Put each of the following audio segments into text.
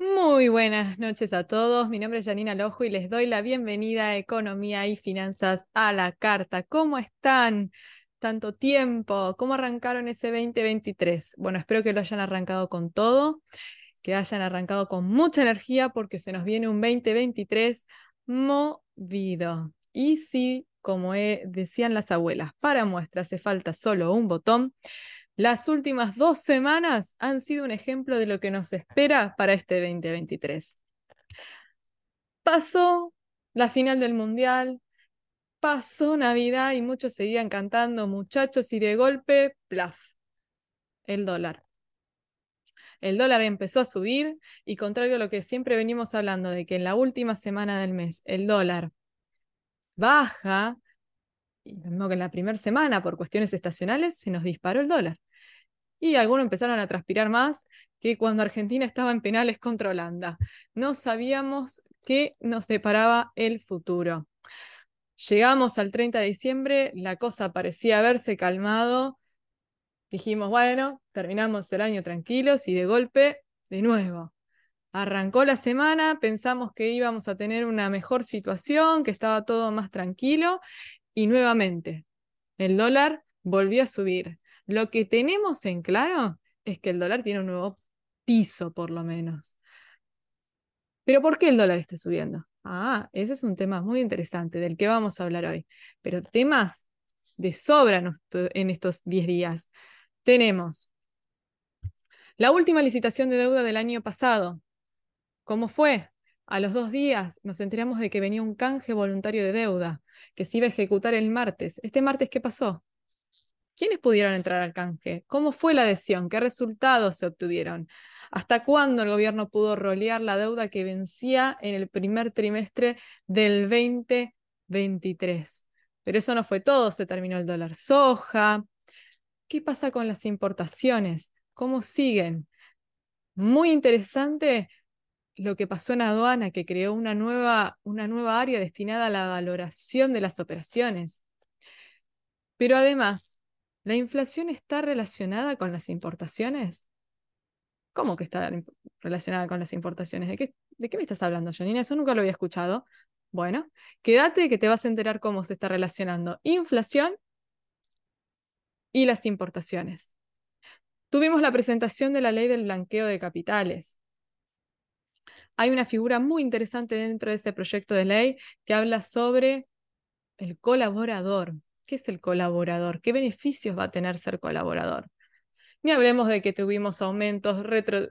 Muy buenas noches a todos. Mi nombre es Janina Lojo y les doy la bienvenida a Economía y Finanzas a la Carta. ¿Cómo están? Tanto tiempo. ¿Cómo arrancaron ese 2023? Bueno, espero que lo hayan arrancado con todo, que hayan arrancado con mucha energía porque se nos viene un 2023 movido. Y si, como decían las abuelas, para muestra hace falta solo un botón, las últimas dos semanas han sido un ejemplo de lo que nos espera para este 2023. Pasó la final del Mundial, pasó Navidad y muchos seguían cantando muchachos y de golpe, plaf, el dólar. El dólar empezó a subir y contrario a lo que siempre venimos hablando de que en la última semana del mes el dólar baja, y lo mismo que en la primera semana por cuestiones estacionales, se nos disparó el dólar. Y algunos empezaron a transpirar más que cuando Argentina estaba en penales contra Holanda. No sabíamos qué nos deparaba el futuro. Llegamos al 30 de diciembre, la cosa parecía haberse calmado. Dijimos, bueno, terminamos el año tranquilos y de golpe, de nuevo. Arrancó la semana, pensamos que íbamos a tener una mejor situación, que estaba todo más tranquilo y nuevamente el dólar volvió a subir. Lo que tenemos en claro es que el dólar tiene un nuevo piso, por lo menos. Pero ¿por qué el dólar está subiendo? Ah, ese es un tema muy interesante del que vamos a hablar hoy. Pero temas de sobra en estos 10 días. Tenemos la última licitación de deuda del año pasado. ¿Cómo fue? A los dos días nos enteramos de que venía un canje voluntario de deuda, que se iba a ejecutar el martes. ¿Este martes qué pasó? ¿Quiénes pudieron entrar al canje? ¿Cómo fue la adhesión? ¿Qué resultados se obtuvieron? ¿Hasta cuándo el gobierno pudo rolear la deuda que vencía en el primer trimestre del 2023? Pero eso no fue todo, se terminó el dólar soja. ¿Qué pasa con las importaciones? ¿Cómo siguen? Muy interesante lo que pasó en aduana, que creó una nueva, una nueva área destinada a la valoración de las operaciones. Pero además, ¿la inflación está relacionada con las importaciones? ¿Cómo que está relacionada con las importaciones? ¿De qué, de qué me estás hablando, Janina? Eso nunca lo había escuchado. Bueno, quédate que te vas a enterar cómo se está relacionando inflación y las importaciones. Tuvimos la presentación de la ley del blanqueo de capitales hay una figura muy interesante dentro de ese proyecto de ley que habla sobre el colaborador. ¿Qué es el colaborador? ¿Qué beneficios va a tener ser colaborador? Ni hablemos de que tuvimos aumentos, retro,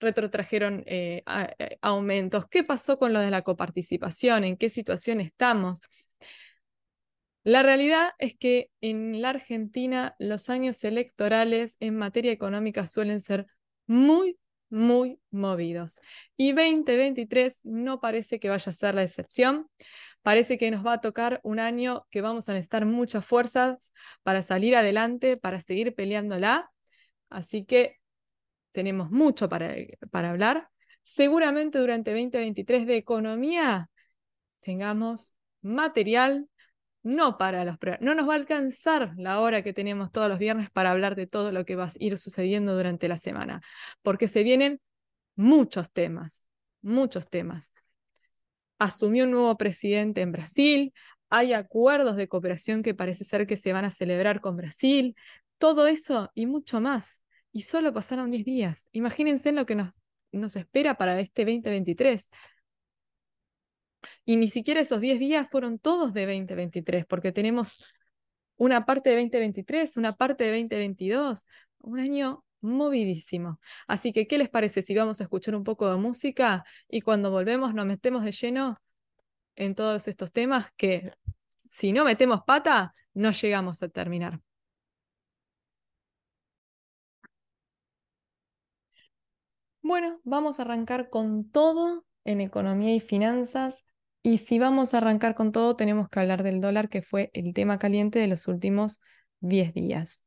retrotrajeron eh, eh, aumentos. ¿Qué pasó con lo de la coparticipación? ¿En qué situación estamos? La realidad es que en la Argentina los años electorales en materia económica suelen ser muy, muy movidos. Y 2023 no parece que vaya a ser la excepción. Parece que nos va a tocar un año que vamos a necesitar muchas fuerzas para salir adelante, para seguir peleándola. Así que tenemos mucho para, hablar. Seguramente durante 2023 de economía tengamos material no para los no nos va a alcanzar la hora que tenemos todos los viernes para hablar de todo lo que va a ir sucediendo durante la semana, porque se vienen muchos temas, muchos temas. Asumió un nuevo presidente en Brasil, hay acuerdos de cooperación que parece ser que se van a celebrar con Brasil, todo eso y mucho más. Y solo pasaron 10 días. Imagínense en lo que nos, nos espera para este 2023. Y ni siquiera esos 10 días fueron todos de 2023, porque tenemos una parte de 2023, una parte de 2022, un año movidísimo. Así que, ¿qué les parece si vamos a escuchar un poco de música y cuando volvemos nos metemos de lleno en todos estos temas que si no metemos pata, no llegamos a terminar? Bueno, vamos a arrancar con todo en economía y finanzas. Y si vamos a arrancar con todo, tenemos que hablar del dólar, que fue el tema caliente de los últimos 10 días.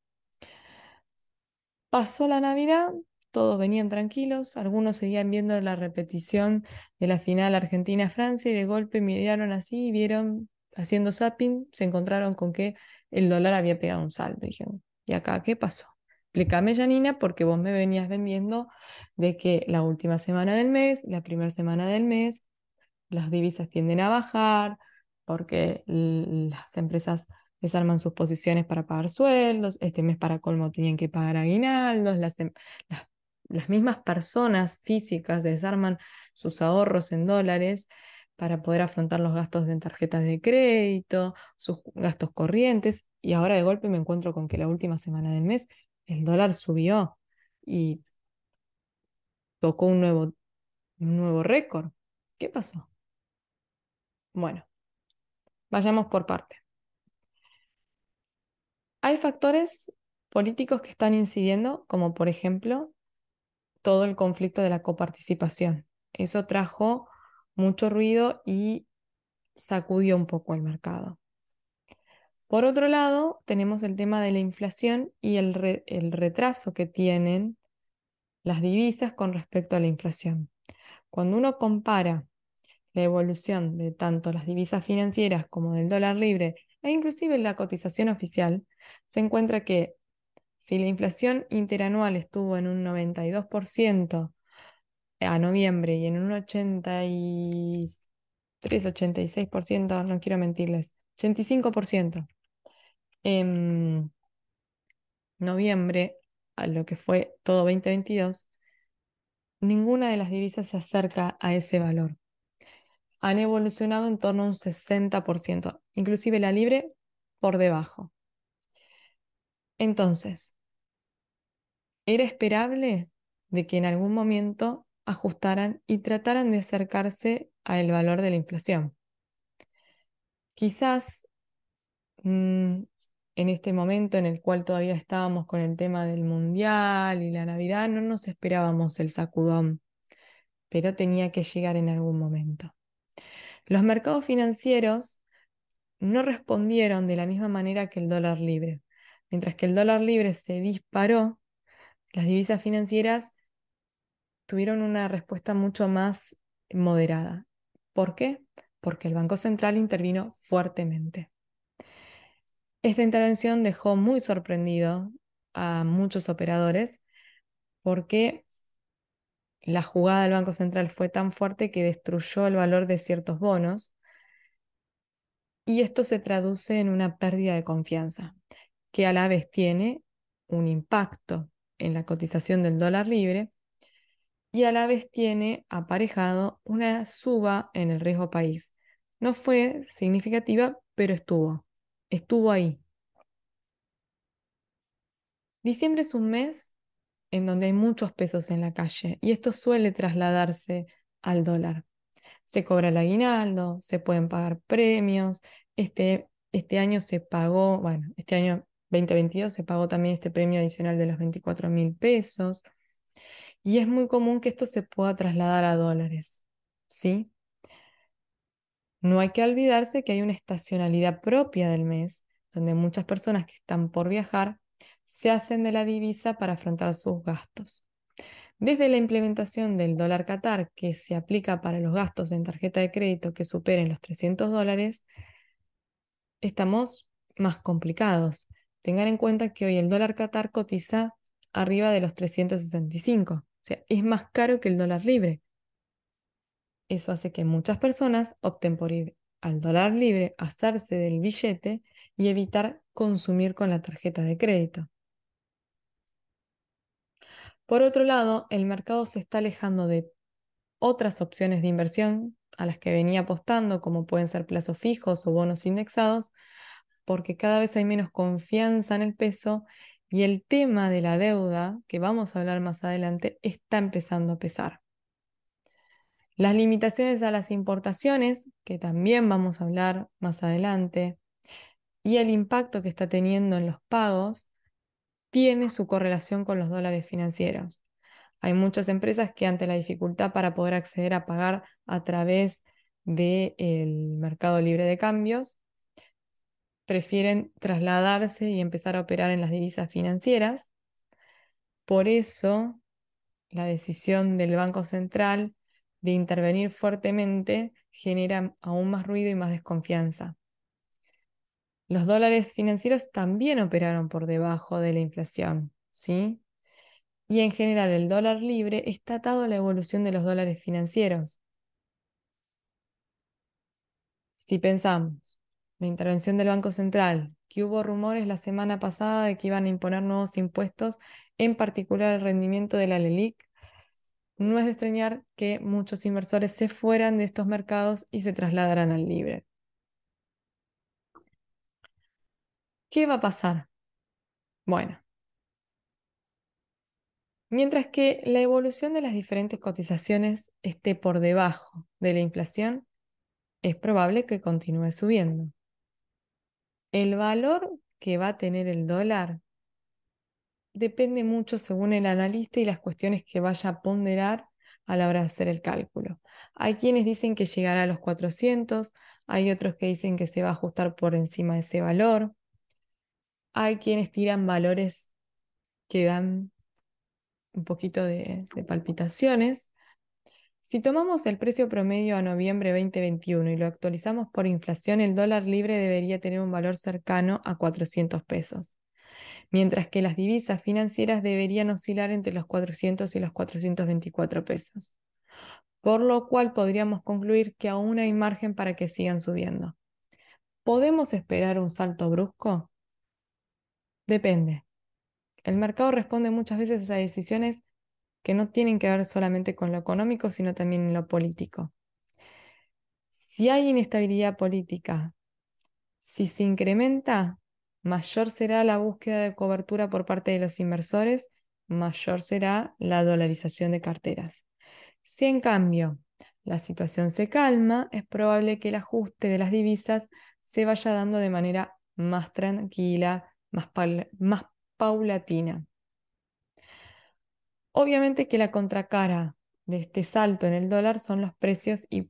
Pasó la Navidad, todos venían tranquilos, algunos seguían viendo la repetición de la final Argentina-Francia y de golpe miraron así y vieron, haciendo zapping, se encontraron con que el dólar había pegado un salto. Dijeron, ¿y acá qué pasó? explícame, Janina, porque vos me venías vendiendo de que la última semana del mes, la primera semana del mes, las divisas tienden a bajar porque las empresas desarman sus posiciones para pagar sueldos, este mes para colmo tienen que pagar aguinaldos, las, em, las, las mismas personas físicas desarman sus ahorros en dólares para poder afrontar los gastos de tarjetas de crédito, sus gastos corrientes, y ahora de golpe me encuentro con que la última semana del mes el dólar subió y tocó un nuevo, un nuevo récord. ¿Qué pasó? Bueno, vayamos por parte. Hay factores políticos que están incidiendo, como por ejemplo todo el conflicto de la coparticipación. Eso trajo mucho ruido y sacudió un poco el mercado. Por otro lado, tenemos el tema de la inflación y el, el retraso que tienen las divisas con respecto a la inflación. Cuando uno compara la evolución de tanto las divisas financieras como del dólar libre e inclusive la cotización oficial, se encuentra que si la inflación interanual estuvo en un 92% a noviembre y en un 83, 86%, no quiero mentirles, 85% en noviembre, a lo que fue todo 2022, ninguna de las divisas se acerca a ese valor. Han evolucionado en torno a un 60%, inclusive la libre por debajo. Entonces, era esperable de que en algún momento ajustaran y trataran de acercarse al valor de la inflación. Quizás mm, en este momento en el cual todavía estábamos con el tema del mundial y la Navidad, no nos esperábamos el sacudón, pero tenía que llegar en algún momento. Los mercados financieros no respondieron de la misma manera que el dólar libre. Mientras que el dólar libre se disparó, las divisas financieras tuvieron una respuesta mucho más moderada. ¿Por qué? Porque el Banco Central intervino fuertemente. Esta intervención dejó muy sorprendido a muchos operadores porque la jugada del Banco Central fue tan fuerte que destruyó el valor de ciertos bonos y esto se traduce en una pérdida de confianza, que a la vez tiene un impacto en la cotización del dólar libre y a la vez tiene aparejado una suba en el riesgo país. No fue significativa, pero estuvo, estuvo ahí. Diciembre es un mes en donde hay muchos pesos en la calle y esto suele trasladarse al dólar. Se cobra el aguinaldo, se pueden pagar premios. Este, este año se pagó, bueno, este año 2022 se pagó también este premio adicional de los 24 mil pesos. Y es muy común que esto se pueda trasladar a dólares, ¿sí? No hay que olvidarse que hay una estacionalidad propia del mes, donde muchas personas que están por viajar se hacen de la divisa para afrontar sus gastos. Desde la implementación del dólar Qatar, que se aplica para los gastos en tarjeta de crédito que superen los 300 dólares, estamos más complicados. Tengan en cuenta que hoy el dólar Qatar cotiza arriba de los 365, o sea, es más caro que el dólar libre. Eso hace que muchas personas opten por ir al dólar libre, hacerse del billete y evitar consumir con la tarjeta de crédito. Por otro lado, el mercado se está alejando de otras opciones de inversión a las que venía apostando, como pueden ser plazos fijos o bonos indexados, porque cada vez hay menos confianza en el peso y el tema de la deuda, que vamos a hablar más adelante, está empezando a pesar. Las limitaciones a las importaciones, que también vamos a hablar más adelante, y el impacto que está teniendo en los pagos, tiene su correlación con los dólares financieros. Hay muchas empresas que ante la dificultad para poder acceder a pagar a través del mercado libre de cambios, prefieren trasladarse y empezar a operar en las divisas financieras. Por eso, la decisión del Banco Central de intervenir fuertemente genera aún más ruido y más desconfianza. Los dólares financieros también operaron por debajo de la inflación, ¿sí? Y en general el dólar libre está atado a la evolución de los dólares financieros. Si pensamos, la intervención del Banco Central, que hubo rumores la semana pasada de que iban a imponer nuevos impuestos, en particular el rendimiento de la LELIC, no es de extrañar que muchos inversores se fueran de estos mercados y se trasladaran al libre. ¿Qué va a pasar? Bueno, mientras que la evolución de las diferentes cotizaciones esté por debajo de la inflación, es probable que continúe subiendo. El valor que va a tener el dólar depende mucho según el analista y las cuestiones que vaya a ponderar a la hora de hacer el cálculo. Hay quienes dicen que llegará a los 400, hay otros que dicen que se va a ajustar por encima de ese valor. Hay quienes tiran valores que dan un poquito de, palpitaciones. Si tomamos el precio promedio a noviembre 2021 y lo actualizamos por inflación, el dólar libre debería tener un valor cercano a 400 pesos, mientras que las divisas financieras deberían oscilar entre los 400 y los 424 pesos, por lo cual podríamos concluir que aún hay margen para que sigan subiendo. ¿Podemos esperar un salto brusco? Depende. El mercado responde muchas veces a decisiones que no tienen que ver solamente con lo económico, sino también en lo político. Si hay inestabilidad política, si se incrementa, mayor será la búsqueda de cobertura por parte de los inversores, mayor será la dolarización de carteras. Si en cambio la situación se calma, es probable que el ajuste de las divisas se vaya dando de manera más tranquila, más, paulatina. Obviamente que la contracara de este salto en el dólar son los precios y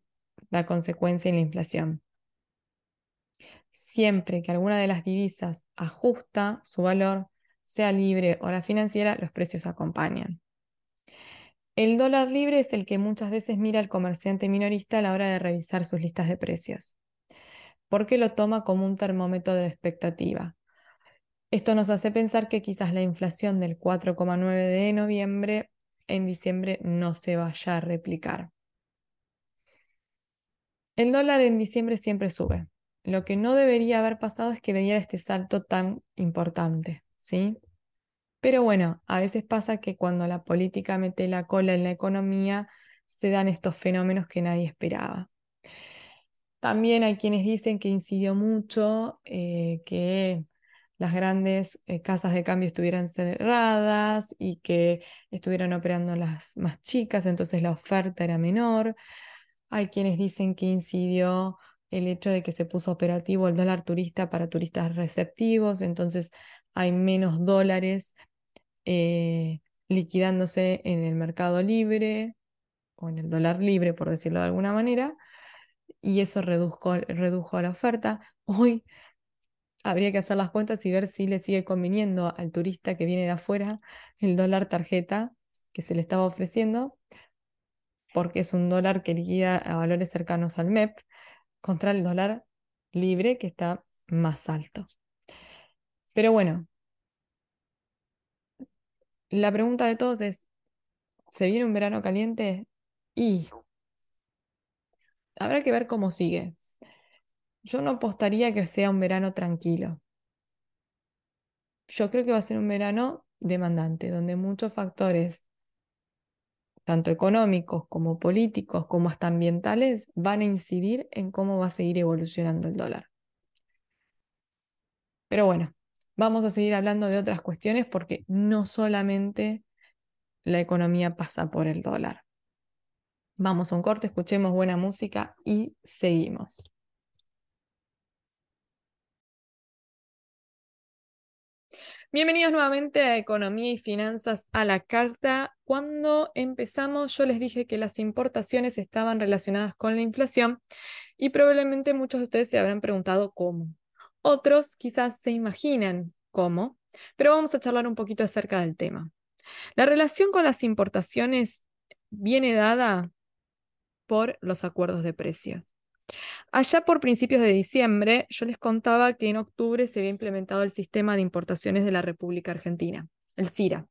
la consecuencia en la inflación. Siempre que alguna de las divisas ajusta su valor, sea libre o la financiera, los precios acompañan. El dólar libre es el que muchas veces mira al comerciante minorista a la hora de revisar sus listas de precios, porque lo toma como un termómetro de expectativa. Esto nos hace pensar que quizás la inflación del 4,9 de noviembre en diciembre no se vaya a replicar. El dólar en diciembre siempre sube. Lo que no debería haber pasado es que diera este salto tan importante, ¿sí? Pero bueno, a veces pasa que cuando la política mete la cola en la economía, se dan estos fenómenos que nadie esperaba. También hay quienes dicen que incidió mucho eh, que las grandes eh, casas de cambio estuvieran cerradas y que estuvieran operando las más chicas, entonces la oferta era menor. Hay quienes dicen que incidió el hecho de que se puso operativo el dólar turista para turistas receptivos, entonces hay menos dólares eh, liquidándose en el mercado libre o en el dólar libre, por decirlo de alguna manera, y eso redujo, redujo la oferta. Hoy habría que hacer las cuentas y ver si le sigue conviniendo al turista que viene de afuera el dólar tarjeta que se le estaba ofreciendo, porque es un dólar que liquida a valores cercanos al MEP, contra el dólar libre que está más alto. Pero bueno, la pregunta de todos es, ¿se viene un verano caliente? Y habrá que ver cómo sigue. Yo no apostaría que sea un verano tranquilo. Yo creo que va a ser un verano demandante, donde muchos factores, tanto económicos como políticos, como hasta ambientales, van a incidir en cómo va a seguir evolucionando el dólar. Pero bueno, vamos a seguir hablando de otras cuestiones porque no solamente la economía pasa por el dólar. Vamos a un corte, escuchemos buena música y seguimos. Bienvenidos nuevamente a Economía y Finanzas a la Carta. Cuando empezamos yo les dije que las importaciones estaban relacionadas con la inflación y probablemente muchos de ustedes se habrán preguntado cómo. Otros quizás se imaginan cómo, pero vamos a charlar un poquito acerca del tema. La relación con las importaciones viene dada por los acuerdos de precios. Allá por principios de diciembre, yo les contaba que en octubre se había implementado el sistema de importaciones de la República Argentina. el CIRA.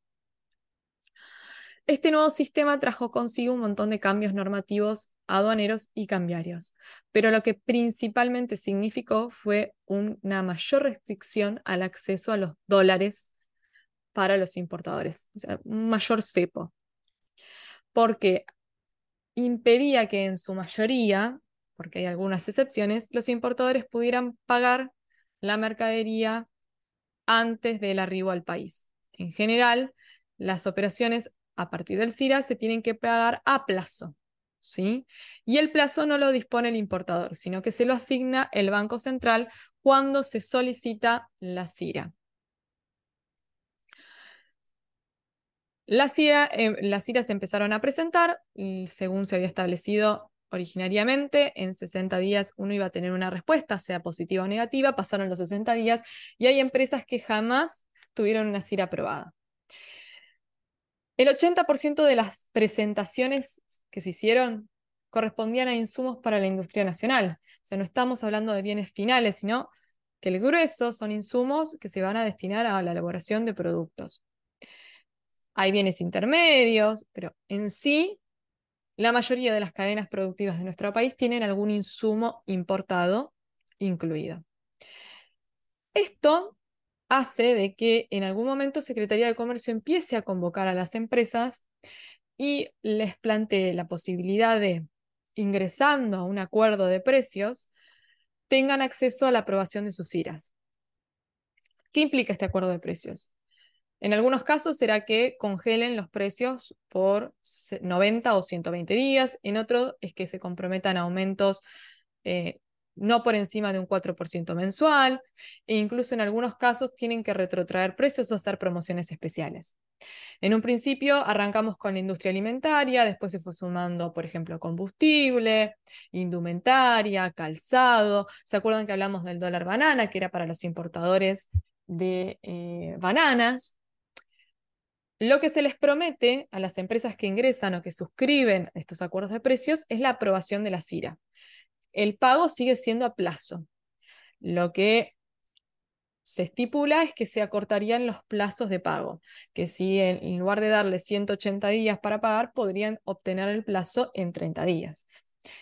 Este nuevo sistema trajo consigo un montón de cambios normativos aduaneros y cambiarios, pero lo que principalmente significó fue una mayor restricción al acceso a los dólares para los importadores, un mayor cepo, porque impedía que en su mayoría, porque hay algunas excepciones, los importadores pudieran pagar la mercadería antes del arribo al país. En general, las operaciones a partir del CIRA se tienen que pagar a plazo. ¿sí? Y el plazo no lo dispone el importador, sino que se lo asigna el Banco Central cuando se solicita la CIRA. Las CIRA, eh, las se empezaron a presentar, según se había establecido originariamente, en 60 días uno iba a tener una respuesta, sea positiva o negativa, pasaron los 60 días y hay empresas que jamás tuvieron una CIRA aprobada. El 80% de las presentaciones que se hicieron correspondían a insumos para la industria nacional. O sea, no estamos hablando de bienes finales, sino que el grueso son insumos que se van a destinar a la elaboración de productos. Hay bienes intermedios, pero en sí, la mayoría de las cadenas productivas de nuestro país tienen algún insumo importado incluido. Esto hace de que en algún momento Secretaría de Comercio empiece a convocar a las empresas y les plantee la posibilidad de, ingresando a un acuerdo de precios, tengan acceso a la aprobación de sus IRAs. ¿Qué implica este acuerdo de precios? En algunos casos será que congelen los precios por 90 o 120 días, en otros es que se comprometan aumentos eh, no por encima de un 4% mensual, e incluso en algunos casos tienen que retrotraer precios o hacer promociones especiales. En un principio arrancamos con la industria alimentaria, después se fue sumando, por ejemplo, combustible, indumentaria, calzado. ¿Se acuerdan que hablamos del dólar banana, que era para los importadores de eh, bananas? Lo que se les promete a las empresas que ingresan o que suscriben estos acuerdos de precios es la aprobación de la CIRA el pago sigue siendo a plazo. Lo que se estipula es que se acortarían los plazos de pago, que si en lugar de darle 180 días para pagar, podrían obtener el plazo en 30 días.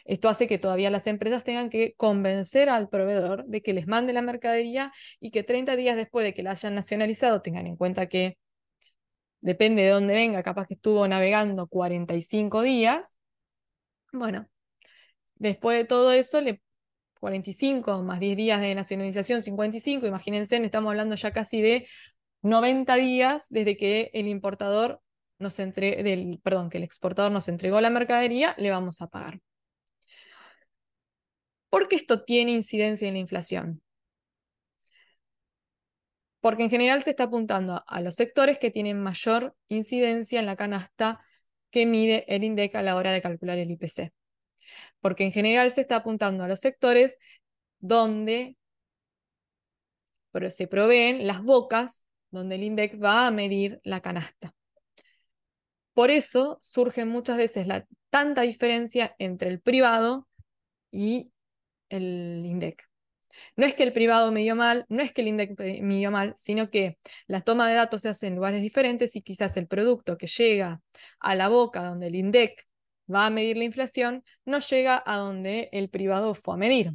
Esto hace que todavía las empresas tengan que convencer al proveedor de que les mande la mercadería y que 30 días después de que la hayan nacionalizado tengan en cuenta que depende de dónde venga, capaz que estuvo navegando 45 días. Bueno, Después de todo eso, le, 45 más 10 días de nacionalización, 55, imagínense, estamos hablando ya casi de 90 días desde que el importador nos entre, del, perdón, que el exportador nos entregó la mercadería, le vamos a pagar. ¿Por qué esto tiene incidencia en la inflación? Porque en general se está apuntando a los sectores que tienen mayor incidencia en la canasta que mide el INDEC a la hora de calcular el IPC porque en general se está apuntando a los sectores donde se proveen las bocas donde el INDEC va a medir la canasta. Por eso surge muchas veces la tanta diferencia entre el privado y el INDEC. No es que el privado midió mal, no es que el INDEC midió mal, sino que la toma de datos se hace en lugares diferentes y quizás el producto que llega a la boca donde el INDEC va a medir la inflación, no llega a donde el privado fue a medir.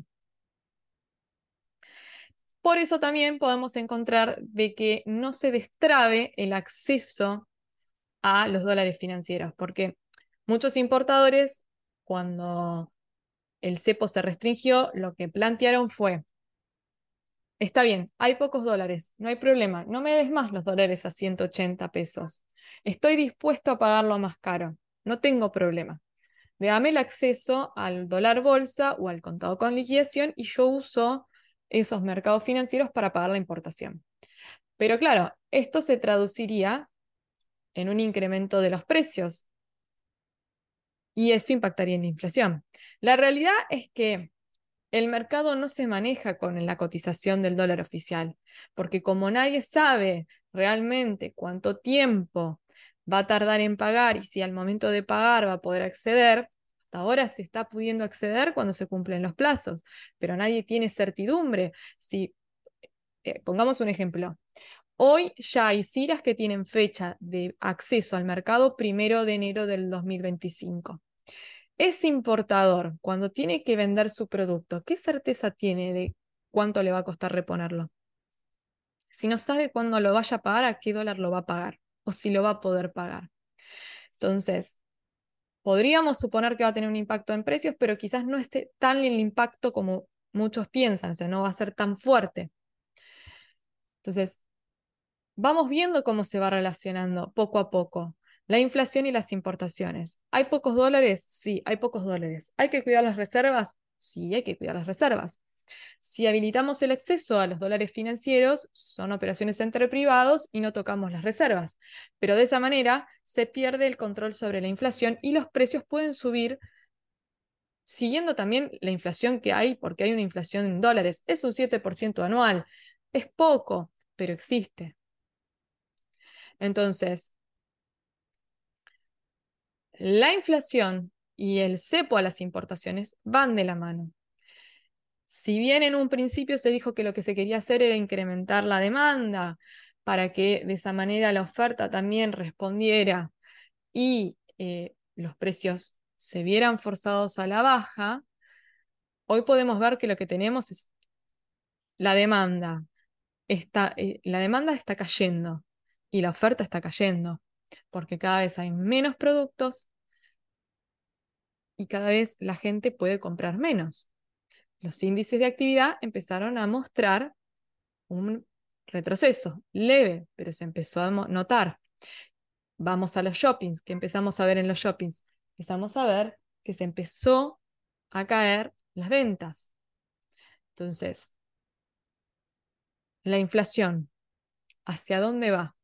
Por eso también podemos encontrar de que no se destrabe el acceso a los dólares financieros, porque muchos importadores, cuando el cepo se restringió, lo que plantearon fue, está bien, hay pocos dólares, no hay problema, no me des más los dólares a 180 pesos. Estoy dispuesto a pagarlo más caro no tengo problema. Dame el acceso al dólar bolsa o al contado con liquidación y yo uso esos mercados financieros para pagar la importación. Pero claro, esto se traduciría en un incremento de los precios y eso impactaría en la inflación. La realidad es que el mercado no se maneja con la cotización del dólar oficial, porque como nadie sabe realmente cuánto tiempo va a tardar en pagar y si al momento de pagar va a poder acceder, hasta ahora se está pudiendo acceder cuando se cumplen los plazos, pero nadie tiene certidumbre. Si, eh, pongamos un ejemplo, Hoy ya hay CIRAs que tienen fecha de acceso al mercado primero de enero del 2025. Es importador, cuando tiene que vender su producto, ¿qué certeza tiene de cuánto le va a costar reponerlo? Si no sabe cuándo lo vaya a pagar, a qué dólar lo va a pagar o si lo va a poder pagar. Entonces, podríamos suponer que va a tener un impacto en precios, pero quizás no esté tan el impacto como muchos piensan, o sea, no va a ser tan fuerte. Entonces, vamos viendo cómo se va relacionando poco a poco la inflación y las importaciones. ¿Hay pocos dólares? Sí, hay pocos dólares. ¿Hay que cuidar las reservas? Sí, hay que cuidar las reservas. Si habilitamos el acceso a los dólares financieros, son operaciones entre privados y no tocamos las reservas. Pero de esa manera se pierde el control sobre la inflación y los precios pueden subir siguiendo también la inflación que hay, porque hay una inflación en dólares. Es un 7% anual. Es poco, pero existe. Entonces, la inflación y el cepo a las importaciones van de la mano. Si bien en un principio se dijo que lo que se quería hacer era incrementar la demanda para que de esa manera la oferta también respondiera y eh, los precios se vieran forzados a la baja, hoy podemos ver que lo que tenemos es la demanda. Está, eh, la demanda está cayendo y la oferta está cayendo, porque cada vez hay menos productos y cada vez la gente puede comprar menos los índices de actividad empezaron a mostrar un retroceso leve, pero se empezó a notar. Vamos a los shoppings, ¿qué empezamos a ver en los shoppings? Empezamos a ver que se empezó a caer las ventas. Entonces, la inflación, ¿hacia dónde va?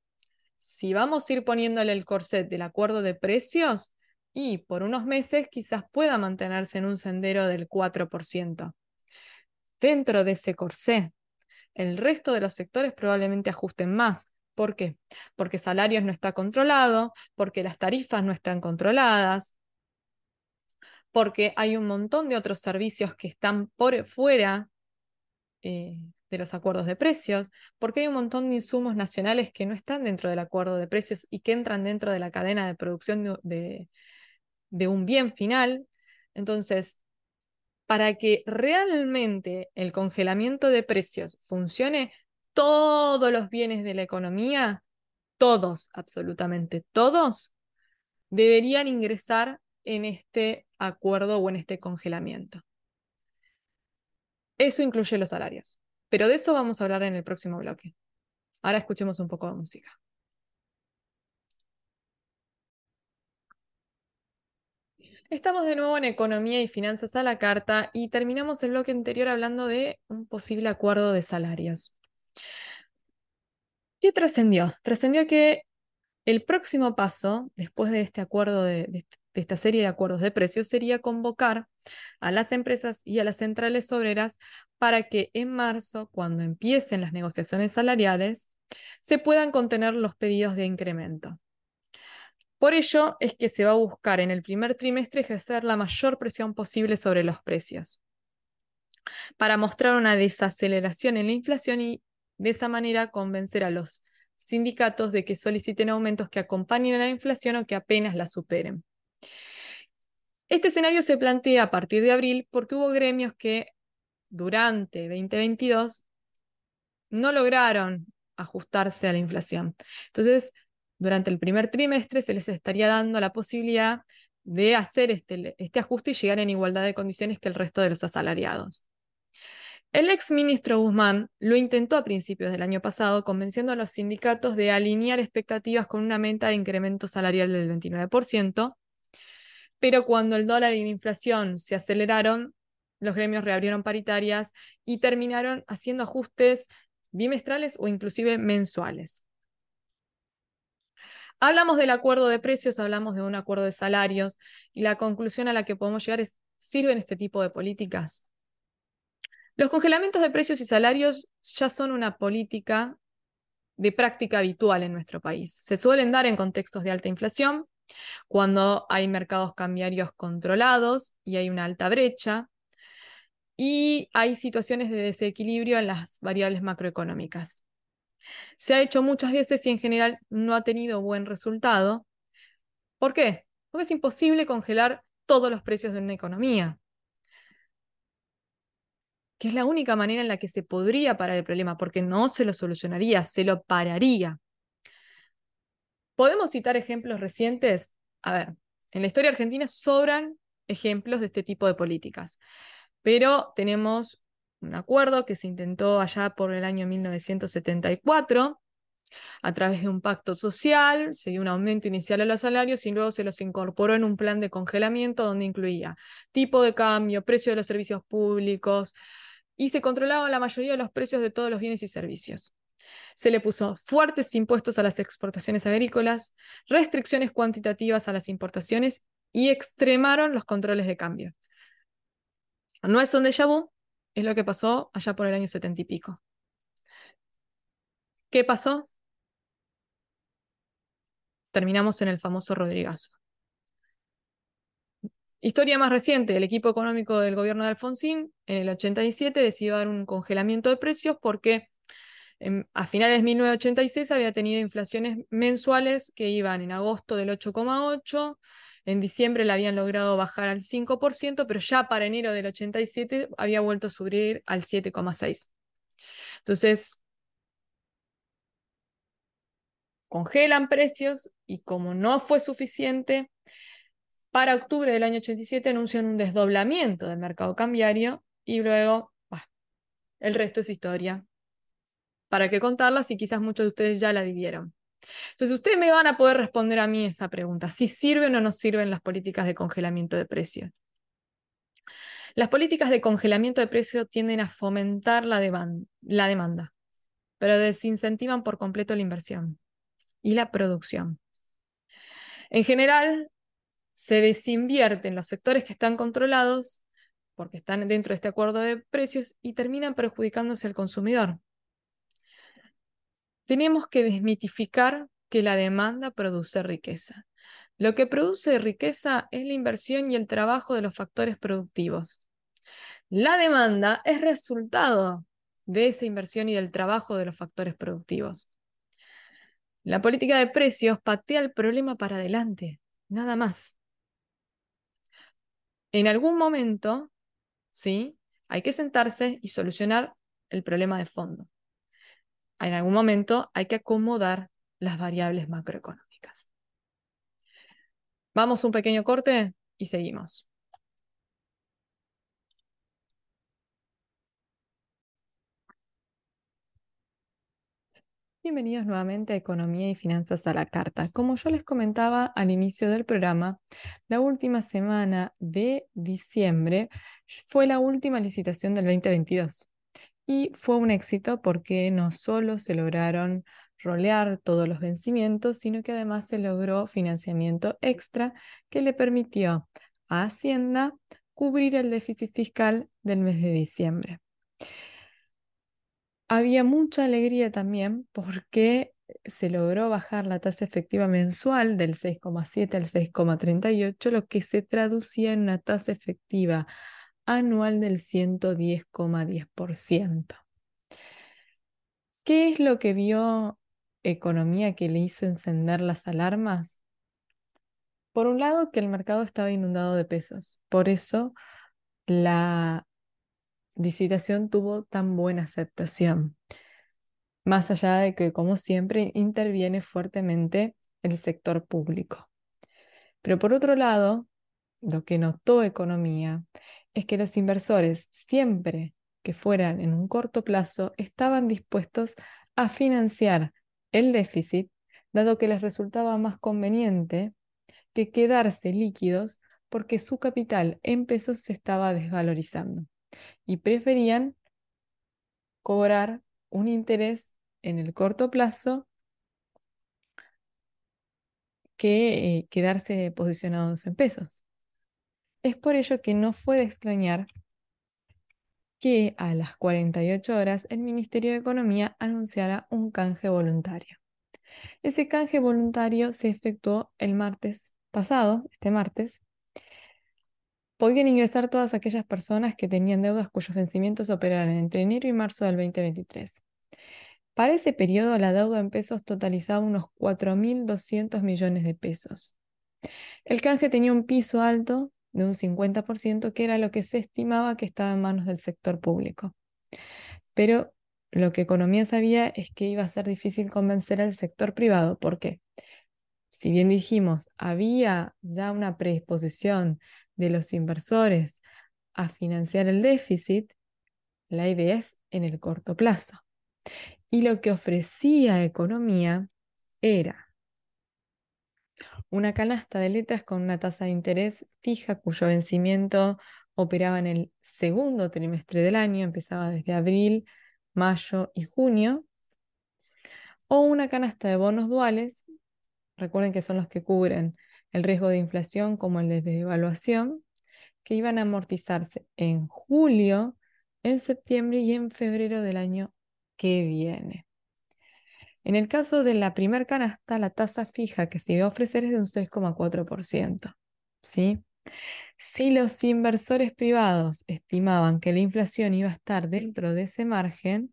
Si vamos a ir poniéndole el corset del acuerdo de precios, y por unos meses quizás pueda mantenerse en un sendero del 4% dentro de ese corsé. El resto de los sectores probablemente ajusten más. ¿Por qué? Porque salarios no está controlado, porque las tarifas no están controladas, porque hay un montón de otros servicios que están por fuera eh, de los acuerdos de precios, porque hay un montón de insumos nacionales que no están dentro del acuerdo de precios y que entran dentro de la cadena de producción de, de un bien final. Entonces, para que realmente el congelamiento de precios funcione, todos los bienes de la economía, todos, absolutamente todos, deberían ingresar en este acuerdo o en este congelamiento. Eso incluye los salarios, pero de eso vamos a hablar en el próximo bloque. Ahora escuchemos un poco de música. Estamos de nuevo en Economía y Finanzas a la Carta y terminamos el bloque anterior hablando de un posible acuerdo de salarios. ¿Qué trascendió? Trascendió que el próximo paso, después de este acuerdo de, esta serie de acuerdos de precios, sería convocar a las empresas y a las centrales obreras para que en marzo, cuando empiecen las negociaciones salariales, se puedan contener los pedidos de incremento. Por ello es que se va a buscar en el primer trimestre ejercer la mayor presión posible sobre los precios, para mostrar una desaceleración en la inflación y de esa manera convencer a los sindicatos de que soliciten aumentos que acompañen a la inflación o que apenas la superen. Este escenario se plantea a partir de abril porque hubo gremios que durante 2022 no lograron ajustarse a la inflación. Entonces, durante el primer trimestre se les estaría dando la posibilidad de hacer este, este ajuste y llegar en igualdad de condiciones que el resto de los asalariados. El ex ministro Guzmán lo intentó a principios del año pasado, convenciendo a los sindicatos de alinear expectativas con una meta de incremento salarial del 29%, pero cuando el dólar y la inflación se aceleraron, los gremios reabrieron paritarias y terminaron haciendo ajustes bimestrales o inclusive mensuales. Hablamos del acuerdo de precios, hablamos de un acuerdo de salarios y la conclusión a la que podemos llegar es, ¿sirven este tipo de políticas? Los congelamientos de precios y salarios ya son una política de práctica habitual en nuestro país. Se suelen dar en contextos de alta inflación, cuando hay mercados cambiarios controlados y hay una alta brecha, y hay situaciones de desequilibrio en las variables macroeconómicas. Se ha hecho muchas veces y en general no ha tenido buen resultado. ¿Por qué? Porque es imposible congelar todos los precios de una economía que es la única manera en la que se podría parar el problema, porque no se lo solucionaría, se lo pararía. ¿Podemos citar ejemplos recientes? A ver, en la historia argentina sobran ejemplos de este tipo de políticas, pero tenemos un acuerdo que se intentó allá por el año 1974 a través de un pacto social, se dio un aumento inicial a los salarios y luego se los incorporó en un plan de congelamiento donde incluía tipo de cambio, precio de los servicios públicos y se controlaba la mayoría de los precios de todos los bienes y servicios. Se le puso fuertes impuestos a las exportaciones agrícolas, restricciones cuantitativas a las importaciones y extremaron los controles de cambio. No es un déjà vu, es lo que pasó allá por el año setenta y pico. ¿Qué pasó? Terminamos en el famoso Rodrigazo. Historia más reciente, el equipo económico del gobierno de Alfonsín en el 87 decidió dar un congelamiento de precios porque a finales de 1986 había tenido inflaciones mensuales que iban en agosto del 8,8, en diciembre la habían logrado bajar al 5%, pero ya para enero del 87 había vuelto a subir al 7,6. Entonces, congelan precios y como no fue suficiente, para octubre del año 87 anuncian un desdoblamiento del mercado cambiario y luego el resto es historia. ¿Para qué contarla si quizás muchos de ustedes ya la vivieron? Entonces, ustedes me van a poder responder a mí esa pregunta, si sirven o no sirven las políticas de congelamiento de precios. Las políticas de congelamiento de precios tienden a fomentar la, la demanda, pero desincentivan por completo la inversión y la producción. En general, se desinvierte en los sectores que están controlados, porque están dentro de este acuerdo de precios, y terminan perjudicándose al consumidor. Tenemos que desmitificar que la demanda produce riqueza. Lo que produce riqueza es la inversión y el trabajo de los factores productivos. La demanda es resultado de esa inversión y del trabajo de los factores productivos. La política de precios patea el problema para adelante, nada más en algún momento, ¿sí? Hay que sentarse y solucionar el problema de fondo. En algún momento hay que acomodar las variables macroeconómicas. Vamos un pequeño corte y seguimos. Bienvenidos nuevamente a Economía y Finanzas a la Carta. Como yo les comentaba al inicio del programa, la última semana de diciembre fue la última licitación del 2022 y fue un éxito porque no solo se lograron rolear todos los vencimientos, sino que además se logró financiamiento extra que le permitió a Hacienda cubrir el déficit fiscal del mes de diciembre. Había mucha alegría también porque se logró bajar la tasa efectiva mensual del 6,7 al 6,38, lo que se traducía en una tasa efectiva anual del 110,10%. ¿Qué es lo que vio economía que le hizo encender las alarmas? Por un lado, que el mercado estaba inundado de pesos. Por eso la licitación tuvo tan buena aceptación. Más allá de que, como siempre, interviene fuertemente el sector público. Pero por otro lado, lo que notó economía es que los inversores, siempre que fueran en un corto plazo, estaban dispuestos a financiar el déficit, dado que les resultaba más conveniente que quedarse líquidos porque su capital en pesos se estaba desvalorizando y preferían cobrar un interés en el corto plazo que eh, quedarse posicionados en pesos. Es por ello que no fue de extrañar que a las 48 horas el Ministerio de Economía anunciara un canje voluntario. Ese canje voluntario se efectuó el martes pasado, este martes, podían ingresar todas aquellas personas que tenían deudas cuyos vencimientos operaran entre enero y marzo del 2023. Para ese periodo, la deuda en pesos totalizaba unos 4.200 millones de pesos. El canje tenía un piso alto de un 50%, que era lo que se estimaba que estaba en manos del sector público. Pero lo que Economía sabía es que iba a ser difícil convencer al sector privado. ¿Por qué? Si bien dijimos, había ya una predisposición de los inversores a financiar el déficit, la idea es en el corto plazo. Y lo que ofrecía economía era una canasta de letras con una tasa de interés fija cuyo vencimiento operaba en el segundo trimestre del año, empezaba desde abril, mayo y junio, o una canasta de bonos duales, recuerden que son los que cubren el riesgo de inflación como el de devaluación, que iban a amortizarse en julio, en septiembre y en febrero del año que viene. En el caso de la primera canasta, la tasa fija que se iba a ofrecer es de un 6,4%. ¿sí? Si los inversores privados estimaban que la inflación iba a estar dentro de ese margen,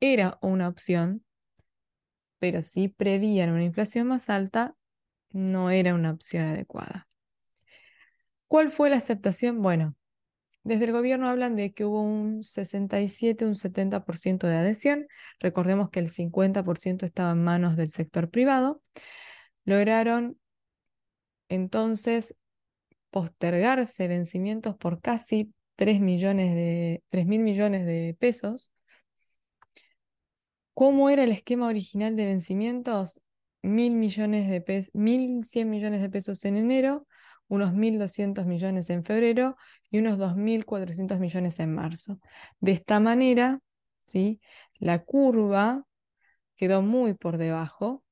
era una opción, pero si prevían una inflación más alta, no era una opción adecuada. ¿Cuál fue la aceptación? Bueno, desde el gobierno hablan de que hubo un 67, un 70% de adhesión. Recordemos que el 50% estaba en manos del sector privado. Lograron entonces postergarse vencimientos por casi 3 millones de, 3 mil millones de pesos. ¿Cómo era el esquema original de vencimientos? Mil millones de pesos, 1.100 millones de pesos en enero, unos 1.200 millones en febrero y unos 2.400 millones en marzo. De esta manera, ¿sí? la curva quedó muy por debajo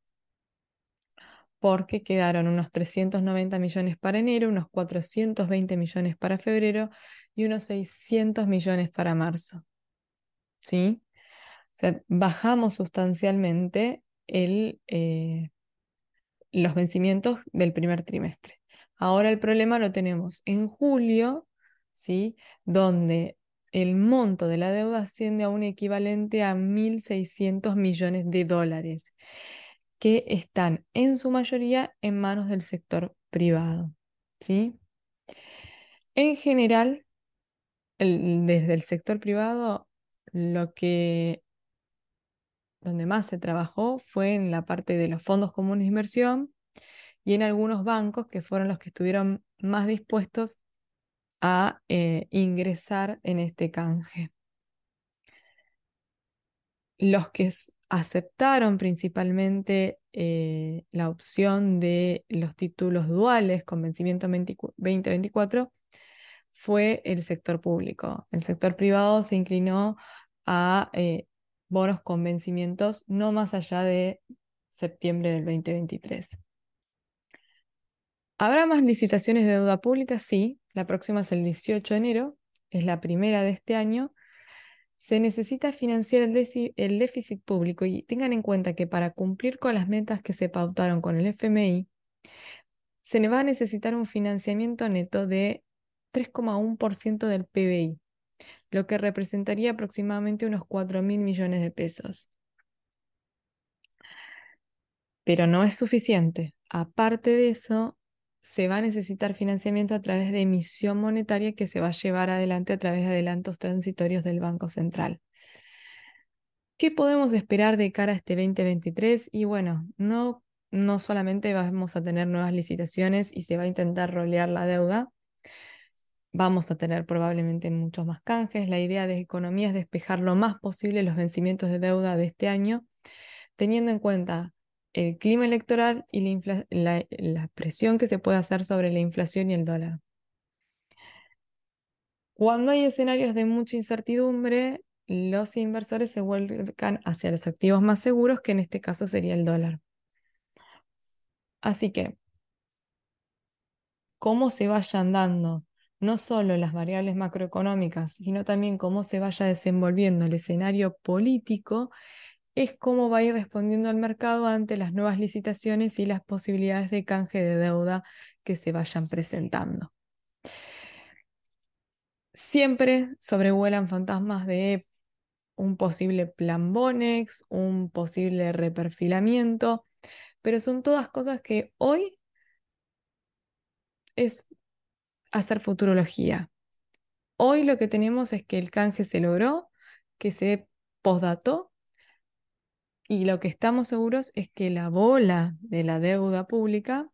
porque quedaron unos 390 millones para enero, unos 420 millones para febrero y unos 600 millones para marzo. ¿Sí? O sea, bajamos sustancialmente el, eh, los vencimientos del primer trimestre. Ahora el problema lo tenemos en julio, ¿sí? donde el monto de la deuda asciende a un equivalente a 1.600 millones de dólares, que están en su mayoría en manos del sector privado. ¿sí? En general, desde el sector privado, lo que donde más se trabajó fue en la parte de los fondos comunes de inversión, y en algunos bancos que fueron los que estuvieron más dispuestos a eh, ingresar en este canje. Los que aceptaron principalmente eh, la opción de los títulos duales con vencimiento 2024 fue el sector público. El sector privado se inclinó a eh, bonos con vencimientos no más allá de septiembre del 2023. ¿Habrá más licitaciones de deuda pública? Sí, la próxima es el 18 de enero, es la primera de este año. Se necesita financiar el, el déficit público y tengan en cuenta que para cumplir con las metas que se pautaron con el FMI, se va a necesitar un financiamiento neto de 3,1% del PBI, lo que representaría aproximadamente unos 4 mil millones de pesos. Pero no es suficiente. Aparte de eso, se va a necesitar financiamiento a través de emisión monetaria que se va a llevar adelante a través de adelantos transitorios del Banco Central. ¿Qué podemos esperar de cara a este 2023? Y bueno, no, no solamente vamos a tener nuevas licitaciones y se va a intentar rolear la deuda, vamos a tener probablemente muchos más canjes. La idea de economía es despejar lo más posible los vencimientos de deuda de este año, teniendo en cuenta el clima electoral y la, presión que se puede hacer sobre la inflación y el dólar. Cuando hay escenarios de mucha incertidumbre, los inversores se vuelcan hacia los activos más seguros, que en este caso sería el dólar. Así que, cómo se vayan dando no solo las variables macroeconómicas, sino también cómo se vaya desenvolviendo el escenario político, es cómo va a ir respondiendo al mercado ante las nuevas licitaciones y las posibilidades de canje de deuda que se vayan presentando. Siempre sobrevuelan fantasmas de un posible plan Bonex, un posible reperfilamiento, pero son todas cosas que hoy es hacer futurología. Hoy lo que tenemos es que el canje se logró, que se postdató y lo que estamos seguros es que la bola de la deuda pública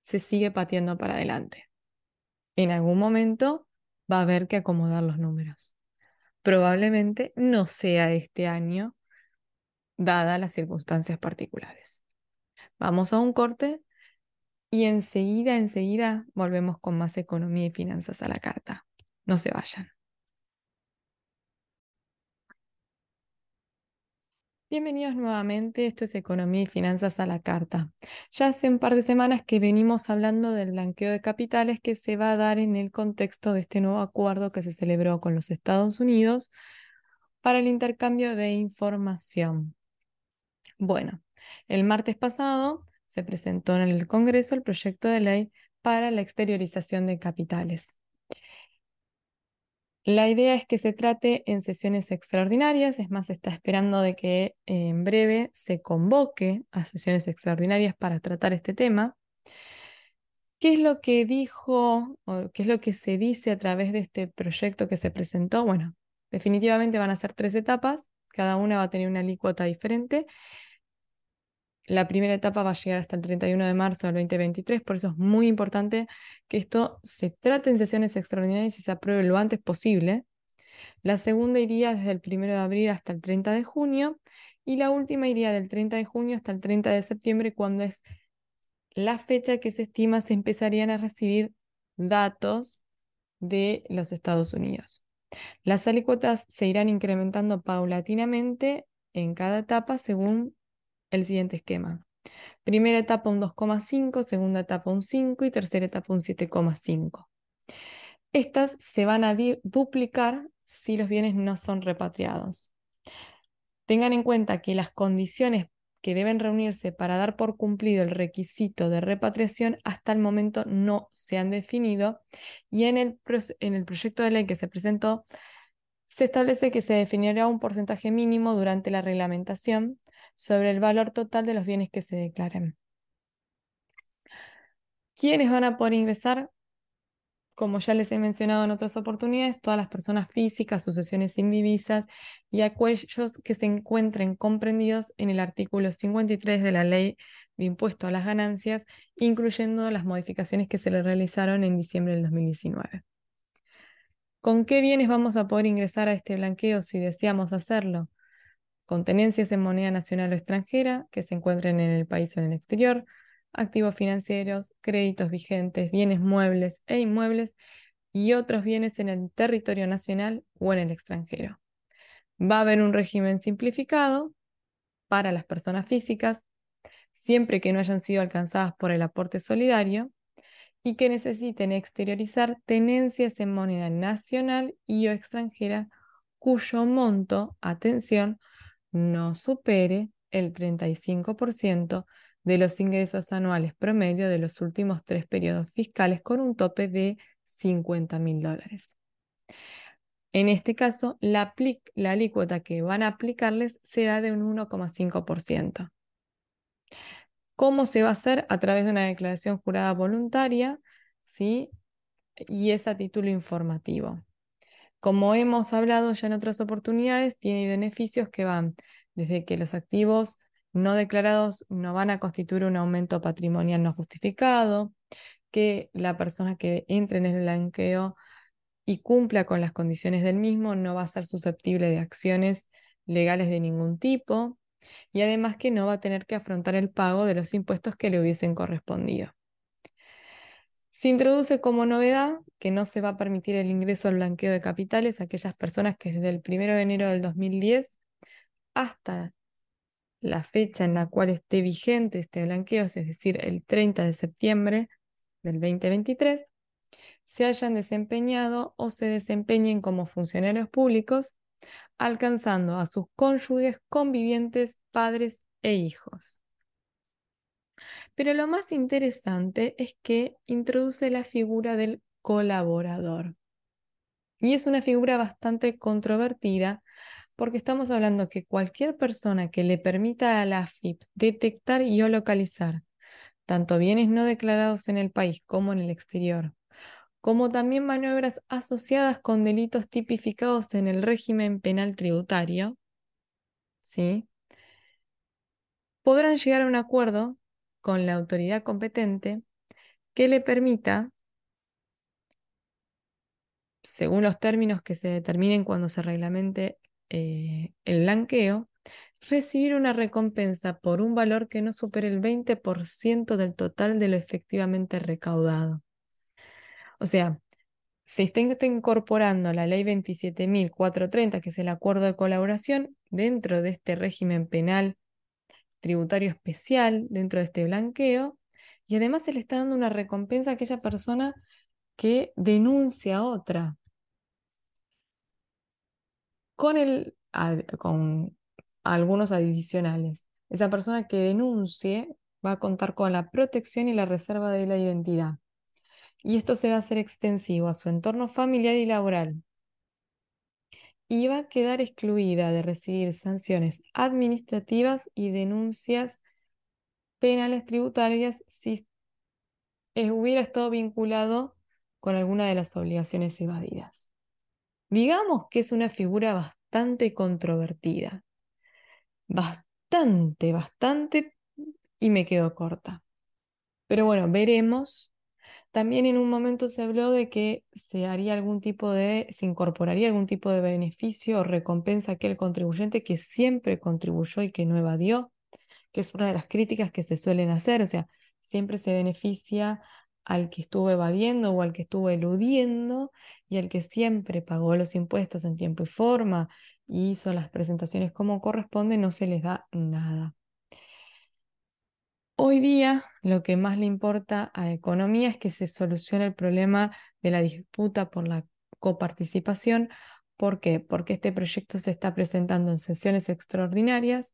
se sigue pateando para adelante. En algún momento va a haber que acomodar los números. Probablemente no sea este año, dadas las circunstancias particulares. Vamos a un corte y enseguida, enseguida volvemos con más economía y finanzas a la carta. No se vayan. Bienvenidos nuevamente, esto es Economía y Finanzas a la Carta. Ya hace un par de semanas que venimos hablando del blanqueo de capitales que se va a dar en el contexto de este nuevo acuerdo que se celebró con los Estados Unidos para el intercambio de información. Bueno, el martes pasado se presentó en el Congreso el proyecto de ley para la exteriorización de capitales. La idea es que se trate en sesiones extraordinarias, es más, se está esperando de que en breve se convoque a sesiones extraordinarias para tratar este tema. ¿Qué es lo que dijo o qué es lo que se dice a través de este proyecto que se presentó? Bueno, definitivamente van a ser tres etapas, cada una va a tener una alícuota diferente la primera etapa va a llegar hasta el 31 de marzo del 2023, por eso es muy importante que esto se trate en sesiones extraordinarias y se apruebe lo antes posible. La segunda iría desde el 1 de abril hasta el 30 de junio y la última iría del 30 de junio hasta el 30 de septiembre, cuando es la fecha que se estima se empezarían a recibir datos de los Estados Unidos. Las alícuotas se irán incrementando paulatinamente en cada etapa según el siguiente esquema. Primera etapa un 2,5, segunda etapa un 5 y tercera etapa un 7,5. Estas se van a duplicar si los bienes no son repatriados. Tengan en cuenta que las condiciones que deben reunirse para dar por cumplido el requisito de repatriación hasta el momento no se han definido y en el, en el proyecto de ley que se presentó se establece que se definirá un porcentaje mínimo durante la reglamentación sobre el valor total de los bienes que se declaren. ¿Quiénes van a poder ingresar? Como ya les he mencionado en otras oportunidades, todas las personas físicas, sucesiones indivisas y aquellos que se encuentren comprendidos en el artículo 53 de la Ley de Impuesto a las Ganancias, incluyendo las modificaciones que se le realizaron en diciembre del 2019. ¿Con qué bienes vamos a poder ingresar a este blanqueo si deseamos hacerlo? Con tenencias en moneda nacional o extranjera que se encuentren en el país o en el exterior, activos financieros, créditos vigentes, bienes muebles e inmuebles y otros bienes en el territorio nacional o en el extranjero. Va a haber un régimen simplificado para las personas físicas, siempre que no hayan sido alcanzadas por el aporte solidario y que necesiten exteriorizar tenencias en moneda nacional y o extranjera cuyo monto, atención, no supere el 35% de los ingresos anuales promedio de los últimos tres periodos fiscales con un tope de 50 mil dólares. En este caso, la, la, alícuota que van a aplicarles será de un 1,5%. ¿Cómo se va a hacer? A través de una declaración jurada voluntaria, ¿sí? Y es a título informativo. Como hemos hablado ya en otras oportunidades, tiene beneficios que van desde que los activos no declarados no van a constituir un aumento patrimonial no justificado, que la persona que entre en el blanqueo y cumpla con las condiciones del mismo no va a ser susceptible de acciones legales de ningún tipo y además que no va a tener que afrontar el pago de los impuestos que le hubiesen correspondido. Se introduce como novedad que no se va a permitir el ingreso al blanqueo de capitales a aquellas personas que desde el 1 de enero del 2010 hasta la fecha en la cual esté vigente este blanqueo, es decir, el 30 de septiembre del 2023, se hayan desempeñado o se desempeñen como funcionarios públicos, alcanzando a sus cónyuges, convivientes, padres e hijos. Pero lo más interesante es que introduce la figura del colaborador. Y es una figura bastante controvertida porque estamos hablando que cualquier persona que le permita a la AFIP detectar y o localizar tanto bienes no declarados en el país como en el exterior, como también maniobras asociadas con delitos tipificados en el régimen penal tributario, ¿sí? podrán llegar a un acuerdo con la autoridad competente que le permita, según los términos que se determinen cuando se reglamente eh, el blanqueo, recibir una recompensa por un valor que no supere el 20% del total de lo efectivamente recaudado. O sea, se está incorporando la ley 27.430, que es el acuerdo de colaboración, dentro de este régimen penal tributario especial, dentro de este blanqueo, y además se le está dando una recompensa a aquella persona que denuncia a otra. Con, el, con algunos adicionales. Esa persona que denuncie va a contar con la protección y la reserva de la identidad. Y esto se va a hacer extensivo a su entorno familiar y laboral. Y va a quedar excluida de recibir sanciones administrativas y denuncias penales tributarias si hubiera estado vinculado con alguna de las obligaciones evadidas. Digamos que es una figura bastante controvertida. Bastante, bastante, y me quedo corta. Pero bueno, veremos. También en un momento se habló de que se haría algún tipo de, se incorporaría algún tipo de beneficio o recompensa a aquel contribuyente que siempre contribuyó y que no evadió, que es una de las críticas que se suelen hacer. O sea, siempre se beneficia al que estuvo evadiendo o al que estuvo eludiendo y al que siempre pagó los impuestos en tiempo y forma y hizo las presentaciones como corresponde, no se les da nada. Hoy día lo que más le importa a economía es que se solucione el problema de la disputa por la coparticipación. ¿Por qué? Porque este proyecto se está presentando en sesiones extraordinarias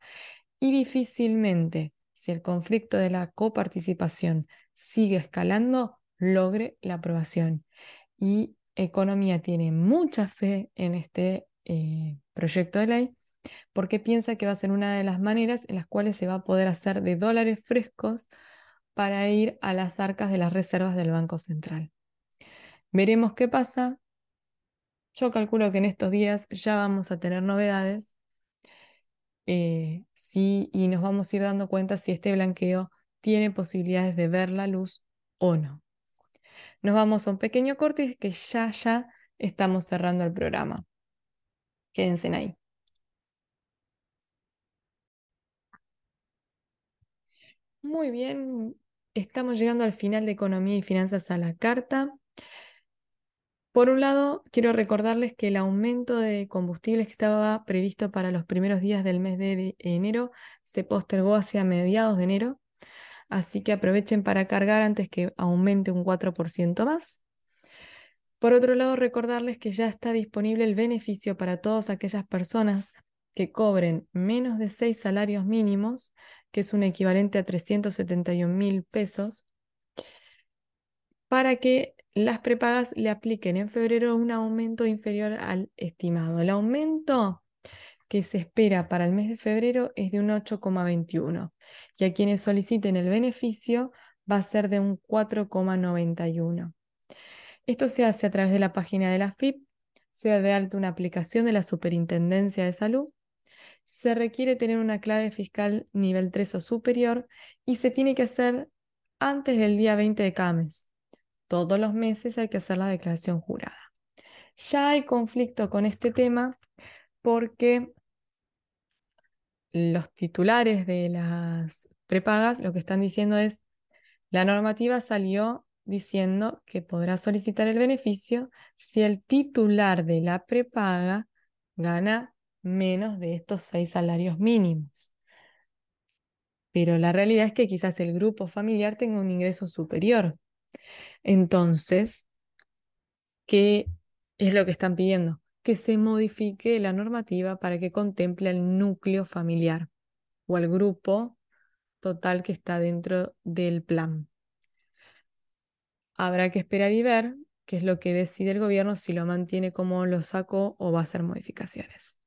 y difícilmente, si el conflicto de la coparticipación sigue escalando, logre la aprobación. Y Economía tiene mucha fe en este eh, proyecto de ley porque piensa que va a ser una de las maneras en las cuales se va a poder hacer de dólares frescos para ir a las arcas de las reservas del Banco Central. Veremos qué pasa. Yo calculo que en estos días ya vamos a tener novedades eh, sí, y nos vamos a ir dando cuenta si este blanqueo tiene posibilidades de ver la luz o no. Nos vamos a un pequeño corte que ya, ya estamos cerrando el programa. Quédense ahí. Muy bien, estamos llegando al final de Economía y Finanzas a la carta. Por un lado, quiero recordarles que el aumento de combustibles que estaba previsto para los primeros días del mes de enero se postergó hacia mediados de enero así que aprovechen para cargar antes que aumente un 4% más. Por otro lado, recordarles que ya está disponible el beneficio para todas aquellas personas que cobren menos de 6 salarios mínimos, que es un equivalente a 371 mil pesos, para que las prepagas le apliquen en febrero un aumento inferior al estimado. El aumento que se espera para el mes de febrero es de un 8,21 y a quienes soliciten el beneficio va a ser de un 4,91. Esto se hace a través de la página de la FIP, se da de alta una aplicación de la Superintendencia de Salud, se requiere tener una clave fiscal nivel 3 o superior y se tiene que hacer antes del día 20 de cada mes. Todos los meses hay que hacer la declaración jurada. Ya hay conflicto con este tema porque los titulares de las prepagas lo que están diciendo es, la normativa salió diciendo que podrá solicitar el beneficio si el titular de la prepaga gana menos de estos seis salarios mínimos. Pero la realidad es que quizás el grupo familiar tenga un ingreso superior. Entonces, ¿qué es lo que están pidiendo? que se modifique la normativa para que contemple el núcleo familiar o al grupo total que está dentro del plan. Habrá que esperar y ver, que es lo que decide el gobierno si lo mantiene como lo sacó o va a hacer modificaciones.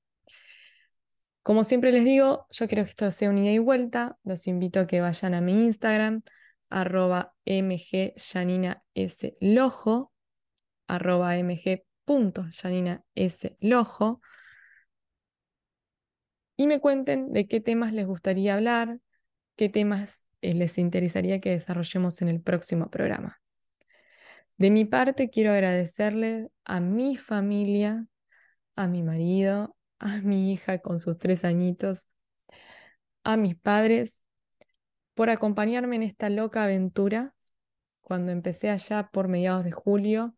Como siempre les digo, yo quiero que esto sea un ida y vuelta. Los invito a que vayan a mi Instagram, arroba mgyaninaslojo, arroba y me cuenten de qué temas les gustaría hablar, qué temas eh, les interesaría que desarrollemos en el próximo programa. De mi parte, quiero agradecerle a mi familia, a mi marido, a mi hija con sus tres añitos, a mis padres, por acompañarme en esta loca aventura cuando empecé allá por mediados de julio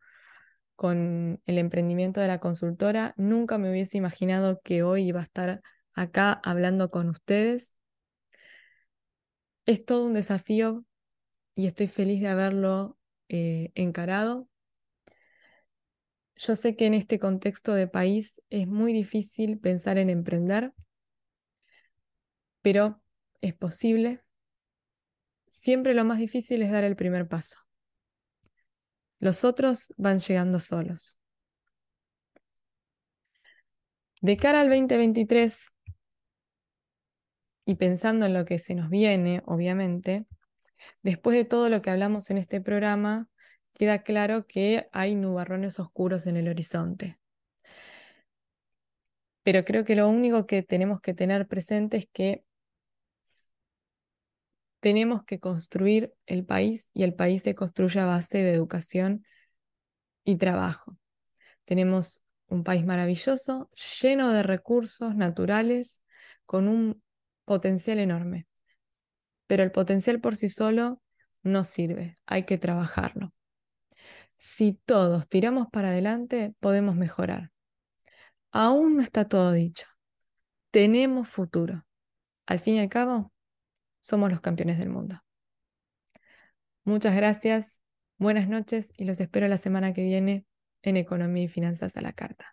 con el emprendimiento de la consultora. Nunca me hubiese imaginado que hoy iba a estar acá hablando con ustedes. Es todo un desafío y estoy feliz de haberlo eh, encarado. Yo sé que en este contexto de país es muy difícil pensar en emprender, pero es posible. Siempre lo más difícil es dar el primer paso. Los otros van llegando solos. De cara al 2023, y pensando en lo que se nos viene, obviamente, después de todo lo que hablamos en este programa, queda claro que hay nubarrones oscuros en el horizonte. Pero creo que lo único que tenemos que tener presente es que tenemos que construir el país y el país se construye a base de educación y trabajo. Tenemos un país maravilloso, lleno de recursos naturales, con un potencial enorme. Pero el potencial por sí solo no sirve, hay que trabajarlo. Si todos tiramos para adelante, podemos mejorar. Aún no está todo dicho. Tenemos futuro. Al fin y al cabo, somos los campeones del mundo. Muchas gracias, buenas noches y los espero la semana que viene en Economía y Finanzas a la Carta.